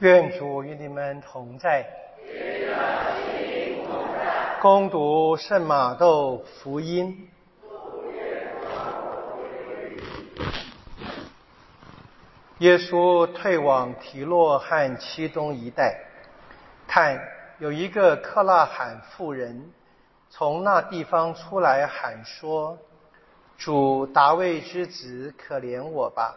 愿主与你们同在。攻读圣马窦福音。耶稣退往提洛和七东一带，看有一个克拉罕妇人从那地方出来喊说：“主大卫之子，可怜我吧！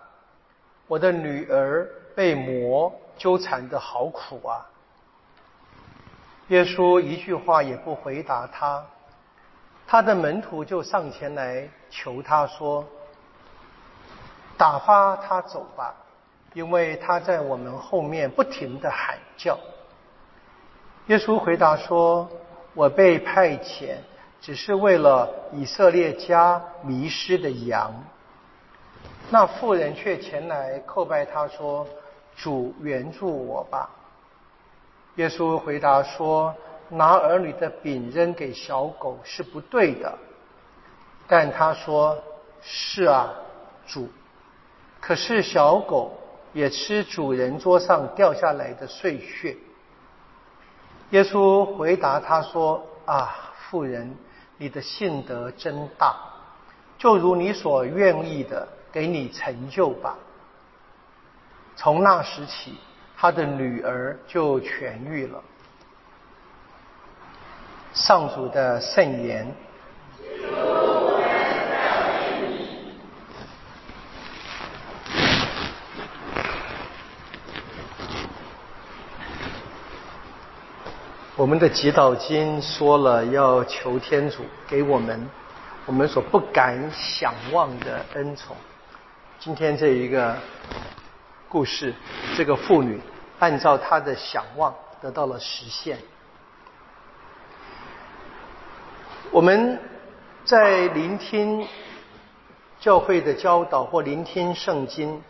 我的女儿被魔纠缠的好苦啊！”耶稣一句话也不回答他，他的门徒就上前来求他说：“打发他走吧，因为他在我们后面不停的喊叫。”耶稣回答说：“我被派遣，只是为了以色列家迷失的羊。”那妇人却前来叩拜他说：“主援助我吧。”耶稣回答说：“拿儿女的饼扔给小狗是不对的。”但他说：“是啊，主。可是小狗也吃主人桌上掉下来的碎屑。”耶稣回答他说：“啊，妇人，你的信德真大，就如你所愿意的，给你成就吧。”从那时起。他的女儿就痊愈了。上主的圣言。我们的祈祷经说了，要求天主给我们我们所不敢想望的恩宠。今天这一个。故事，这个妇女按照她的想望得到了实现。我们在聆听教会的教导或聆听圣经，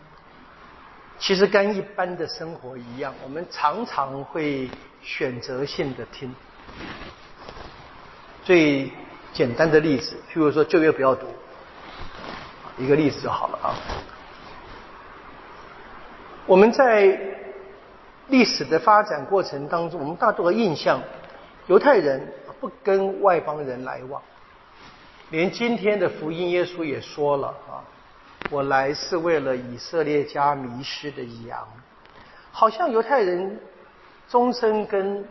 其实跟一般的生活一样，我们常常会选择性的听。最简单的例子，譬如说旧约不要读，一个例子就好了啊。我们在历史的发展过程当中，我们大多的印象，犹太人不跟外邦人来往。连今天的福音，耶稣也说了啊，我来是为了以色列家迷失的羊。好像犹太人终身跟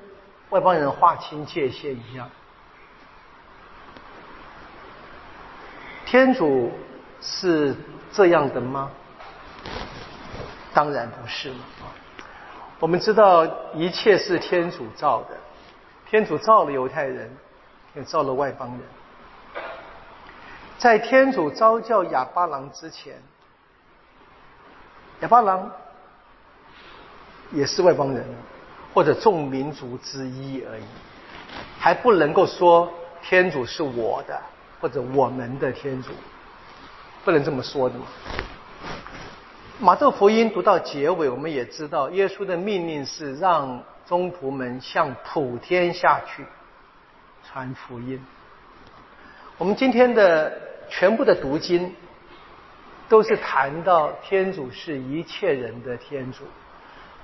外邦人划清界限一样。天主是这样的吗？当然不是嘛！我们知道一切是天主造的，天主造了犹太人，也造了外邦人。在天主召教亚巴郎之前，亚巴郎也是外邦人，或者众民族之一而已，还不能够说天主是我的或者我们的天主，不能这么说的嘛。马窦福音读到结尾，我们也知道，耶稣的命令是让宗徒们向普天下去传福音。我们今天的全部的读经，都是谈到天主是一切人的天主。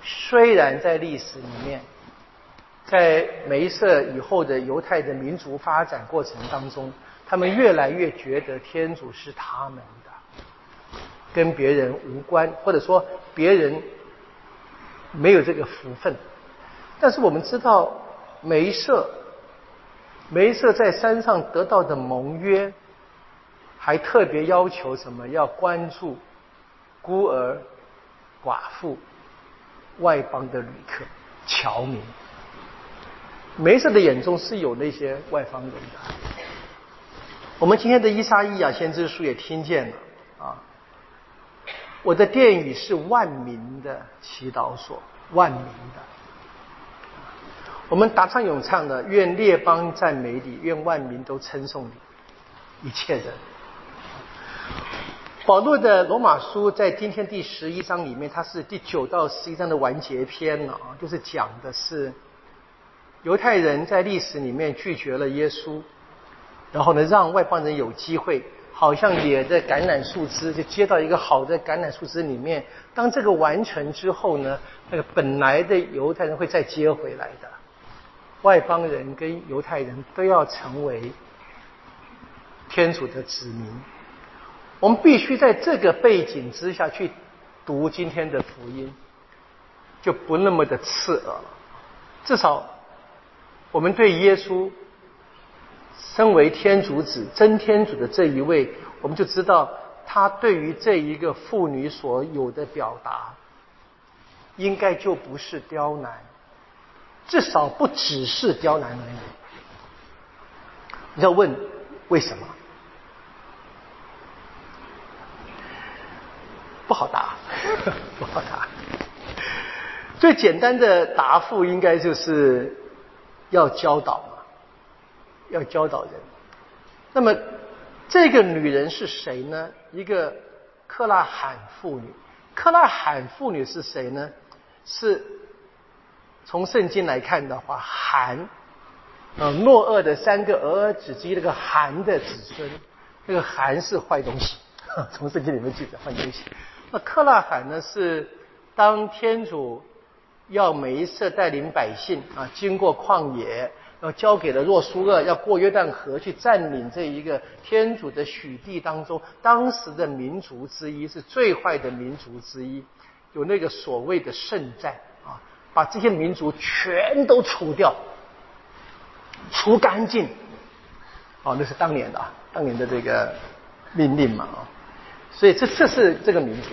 虽然在历史里面，在梅瑟以后的犹太的民族发展过程当中，他们越来越觉得天主是他们。跟别人无关，或者说别人没有这个福分。但是我们知道，梅瑟，梅瑟在山上得到的盟约，还特别要求什么？要关注孤儿、寡妇、外邦的旅客、侨民。梅瑟的眼中是有那些外邦人的。我们今天的伊莎伊亚先知书也听见了啊。我的殿宇是万民的祈祷所，万民的。我们达唱咏唱的，愿列邦赞美你，愿万民都称颂你，一切人。保罗的罗马书在今天第十一章里面，它是第九到十一章的完结篇了啊，就是讲的是犹太人在历史里面拒绝了耶稣，然后呢，让外邦人有机会好像也在橄榄树枝，就接到一个好的橄榄树枝里面。当这个完成之后呢，那个本来的犹太人会再接回来的。外邦人跟犹太人都要成为天主的子民。我们必须在这个背景之下去读今天的福音，就不那么的刺耳了。至少我们对耶稣。身为天主子、真天主的这一位，我们就知道他对于这一个妇女所有的表达，应该就不是刁难，至少不只是刁难而已。你要问为什么？不好答，不好答。最简单的答复应该就是要教导。要教导人。那么，这个女人是谁呢？一个克拉罕妇女。克拉罕妇女是谁呢？是从圣经来看的话，韩，呃，诺厄的三个儿子之一那个韩的子孙，那个韩是坏东西。从圣经里面记载坏东西。那克拉罕呢？是当天主要梅瑟带领百姓啊，经过旷野。要交给了若苏厄，要过约旦河去占领这一个天主的许地当中，当时的民族之一是最坏的民族之一，有那个所谓的圣战啊，把这些民族全都除掉，除干净，哦，那是当年的啊，当年的这个命令嘛啊，所以这这是这个民族，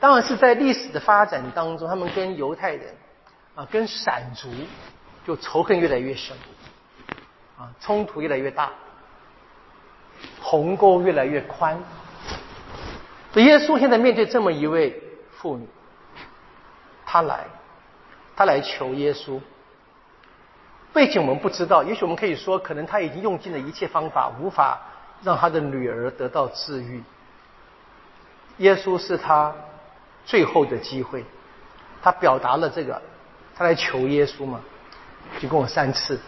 当然是在历史的发展当中，他们跟犹太人啊，跟闪族。就仇恨越来越深，啊，冲突越来越大，鸿沟越来越宽。耶稣现在面对这么一位妇女，他来，他来求耶稣。背景我们不知道，也许我们可以说，可能他已经用尽了一切方法，无法让他的女儿得到治愈。耶稣是他最后的机会，他表达了这个，他来求耶稣嘛。就跟我三次，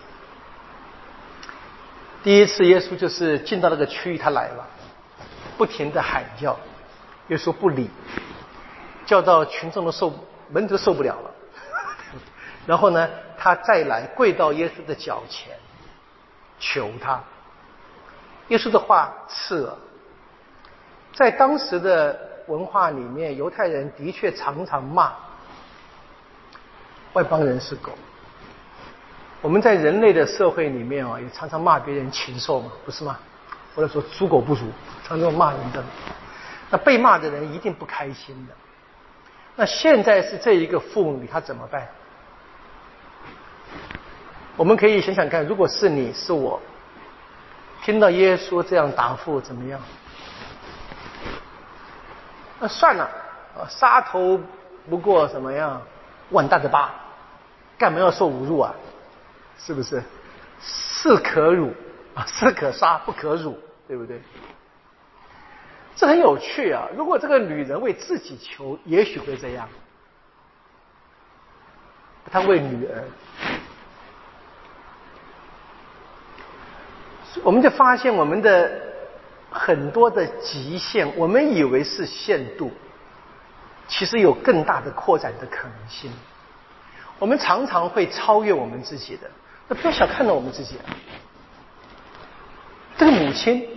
第一次耶稣就是进到那个区域，他来了，不停的喊叫，耶稣不理，叫到群众都受门徒受不了了，然后呢，他再来跪到耶稣的脚前，求他，耶稣的话刺耳，在当时的文化里面，犹太人的确常常骂外邦人是狗。我们在人类的社会里面啊，也常常骂别人禽兽嘛，不是吗？或者说猪狗不如，常常骂人的。那被骂的人一定不开心的。那现在是这一个妇女，她怎么办？我们可以想想看，如果是你是我，听到耶稣这样答复，怎么样？那算了，啊，杀头不过什么样？万大的疤，干嘛要受侮辱啊？是不是？是可辱啊，是可杀不可辱，对不对？这很有趣啊！如果这个女人为自己求，也许会这样。她为女儿，我们就发现我们的很多的极限，我们以为是限度，其实有更大的扩展的可能性。我们常常会超越我们自己的。那不要小看了我们自己，这个母亲，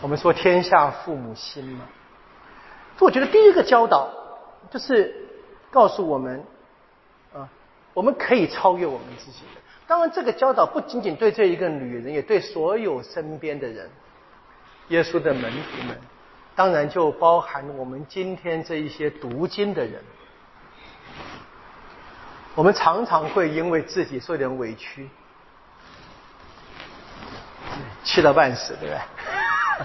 我们说天下父母心嘛。我觉得第一个教导就是告诉我们，啊，我们可以超越我们自己的。当然，这个教导不仅仅对这一个女人，也对所有身边的人，耶稣的门徒们，当然就包含我们今天这一些读经的人。我们常常会因为自己受点委屈，气到半死，对不对？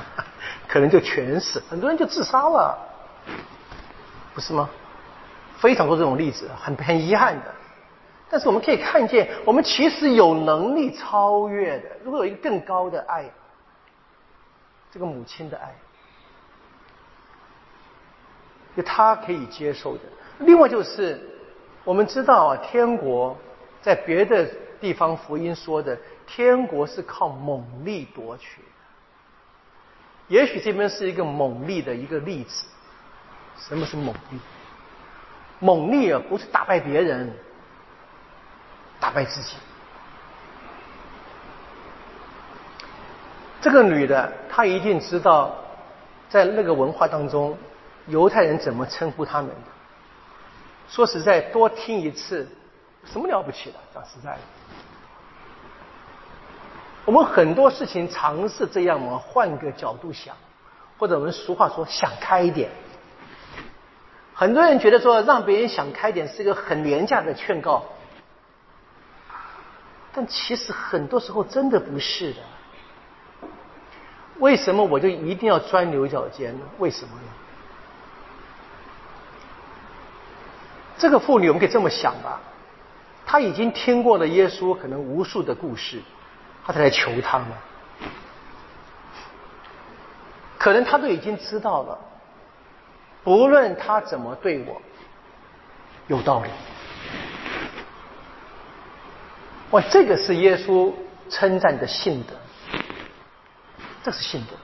可能就全死，很多人就自杀了，不是吗？非常多这种例子，很很遗憾的。但是我们可以看见，我们其实有能力超越的。如果有一个更高的爱，这个母亲的爱，就他可以接受的。另外就是。我们知道啊，天国在别的地方福音说的，天国是靠猛力夺取。也许这边是一个猛力的一个例子。什么是猛力？猛力啊，不是打败别人，打败自己。这个女的，她一定知道，在那个文化当中，犹太人怎么称呼他们的。说实在，多听一次，什么了不起的？讲实在的，我们很多事情尝试这样嘛，换个角度想，或者我们俗话说，想开一点。很多人觉得说让别人想开点是一个很廉价的劝告，但其实很多时候真的不是的。为什么我就一定要钻牛角尖呢？为什么呢？这个妇女我们可以这么想吧，她已经听过了耶稣可能无数的故事，她才来求他嘛。可能她都已经知道了。不论他怎么对我，有道理。哇，这个是耶稣称赞的信德，这是信德。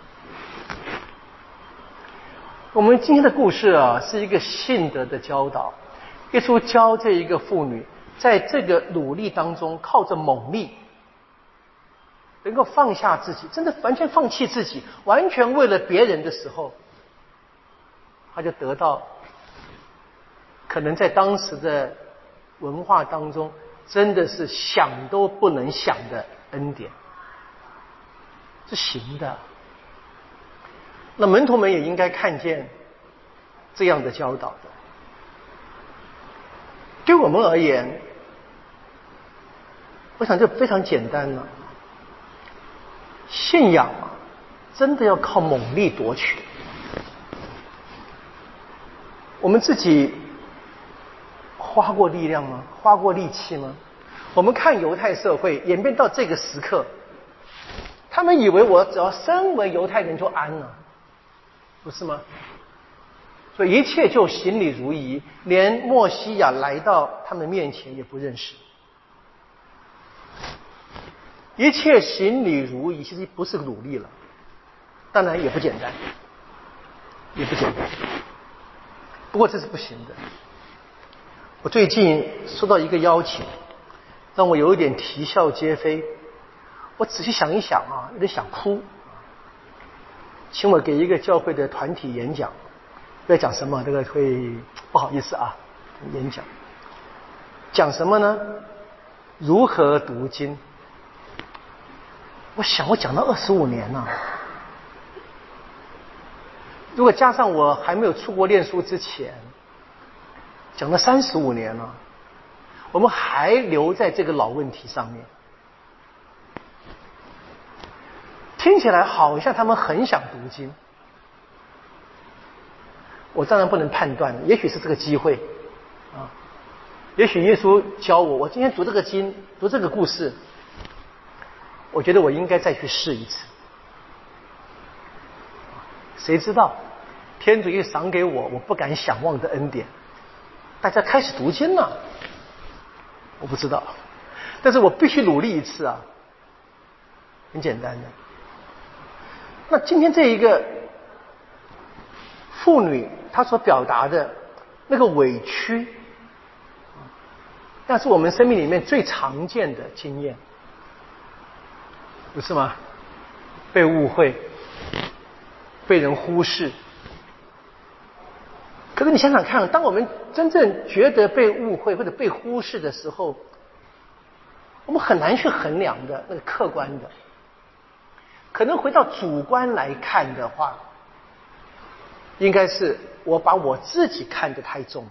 我们今天的故事啊，是一个信德的教导。耶稣教这一个妇女，在这个努力当中，靠着猛力，能够放下自己，真的完全放弃自己，完全为了别人的时候。他就得到可能在当时的文化当中，真的是想都不能想的恩典，是行的。那门徒们也应该看见这样的教导的。对我们而言，我想这非常简单了。信仰啊，真的要靠猛力夺取。我们自己花过力量吗？花过力气吗？我们看犹太社会演变到这个时刻，他们以为我只要身为犹太人就安了，不是吗？一切就行礼如仪，连墨西亚来到他们面前也不认识。一切行礼如仪，其实不是努力了，当然也不简单，也不简单。不过这是不行的。我最近收到一个邀请，让我有一点啼笑皆非。我仔细想一想啊，有点想哭。请我给一个教会的团体演讲，要讲什么？这个会不好意思啊，演讲。讲什么呢？如何读经？我想，我讲了二十五年了。如果加上我还没有出国念书之前，讲了三十五年了，我们还留在这个老问题上面，听起来好像他们很想读经。我当然不能判断，也许是这个机会啊，也许耶稣教我，我今天读这个经，读这个故事，我觉得我应该再去试一次。谁知道，天主又赏给我我不敢想望的恩典，大家开始读经了。我不知道，但是我必须努力一次啊。很简单的。那今天这一个妇女，她所表达的那个委屈，那是我们生命里面最常见的经验，不是吗？被误会。被人忽视，可是你想想看，当我们真正觉得被误会或者被忽视的时候，我们很难去衡量的那个客观的。可能回到主观来看的话，应该是我把我自己看得太重，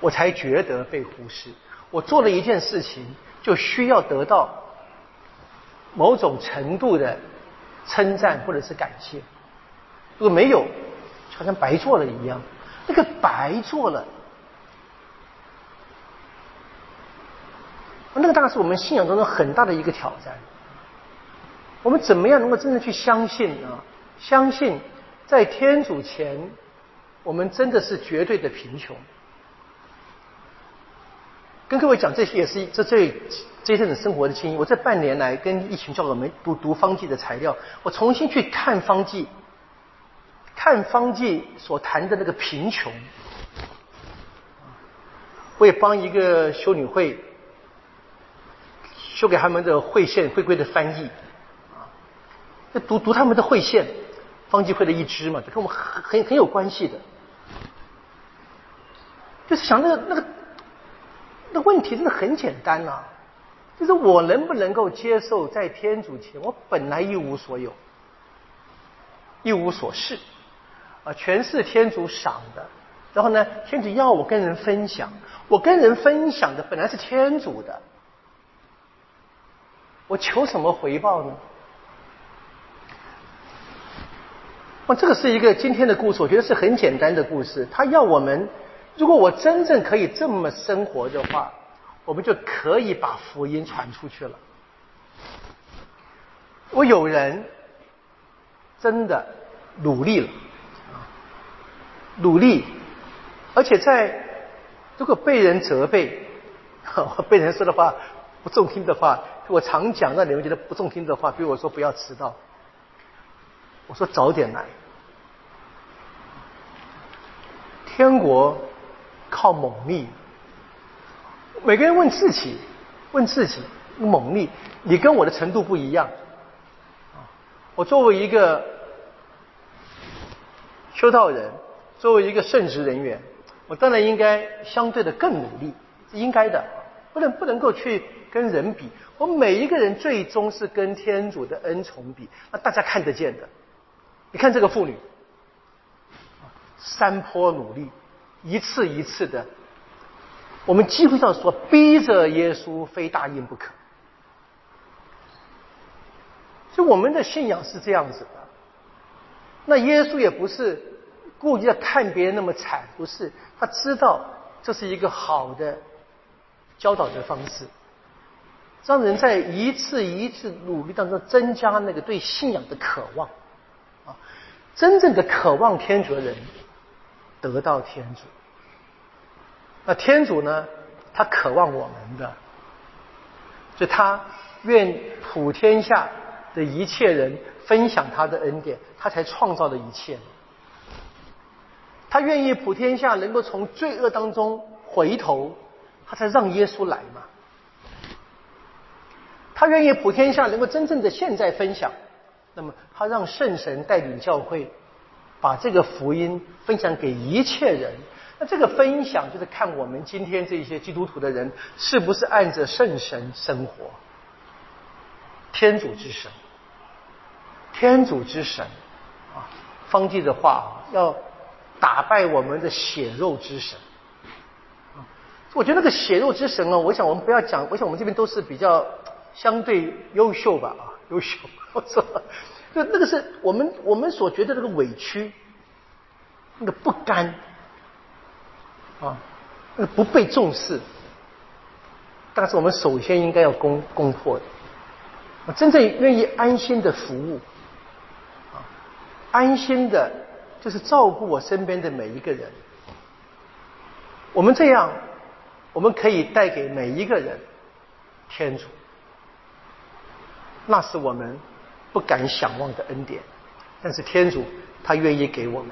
我才觉得被忽视。我做了一件事情，就需要得到某种程度的。称赞或者是感谢，如果没有，好像白做了一样。那个白做了，那个当然是我们信仰当中很大的一个挑战。我们怎么样能够真正去相信呢？相信在天主前，我们真的是绝对的贫穷。跟各位讲这些也是这这这一阵子生活的经验。我这半年来跟一群教友们读读方济的材料，我重新去看方济，看方济所谈的那个贫穷。我也帮一个修女会修给他们的会线会规的翻译，啊，读读他们的会线，方济会的一支嘛，就跟我们很很很有关系的。就是想那个那个那问题真的很简单呐，就是我能不能够接受在天主前，我本来一无所有，一无所事，啊，全是天主赏的。然后呢，天主要我跟人分享，我跟人分享的本来是天主的，我求什么回报呢？哇，这个是一个今天的故事，我觉得是很简单的故事。他要我们，如果我真正可以这么生活的话，我们就可以把福音传出去了。我有人真的努力了，努力。而且在如果被人责备，被人说的话不中听的话，我常讲让你们觉得不中听的话，比如我说不要迟到，我说早点来。天国靠猛力，每个人问自己，问自己猛力，你跟我的程度不一样。我作为一个修道人，作为一个圣职人员。我当然应该相对的更努力，是应该的，不能不能够去跟人比。我每一个人最终是跟天主的恩宠比，那大家看得见的。你看这个妇女，山坡努力，一次一次的，我们几乎上说逼着耶稣非答应不可。就我们的信仰是这样子的，那耶稣也不是。故意要看别人那么惨，不是他知道这是一个好的教导的方式，让人在一次一次努力当中增加那个对信仰的渴望啊，真正的渴望天主的人得到天主，那天主呢，他渴望我们的，就他愿普天下的一切人分享他的恩典，他才创造了一切。他愿意普天下能够从罪恶当中回头，他才让耶稣来嘛。他愿意普天下能够真正的现在分享，那么他让圣神带领教会，把这个福音分享给一切人。那这个分享就是看我们今天这些基督徒的人是不是按着圣神生活。天主之神，天主之神啊，方济的话要。打败我们的血肉之神，我觉得那个血肉之神啊，我想我们不要讲，我想我们这边都是比较相对优秀吧啊，优秀，我说，就那个是我们我们所觉得那个委屈，那个不甘啊，那个不被重视，但是我们首先应该要攻攻破的，我真正愿意安心的服务，啊，安心的。就是照顾我身边的每一个人，我们这样，我们可以带给每一个人天主，那是我们不敢想望的恩典，但是天主他愿意给我们。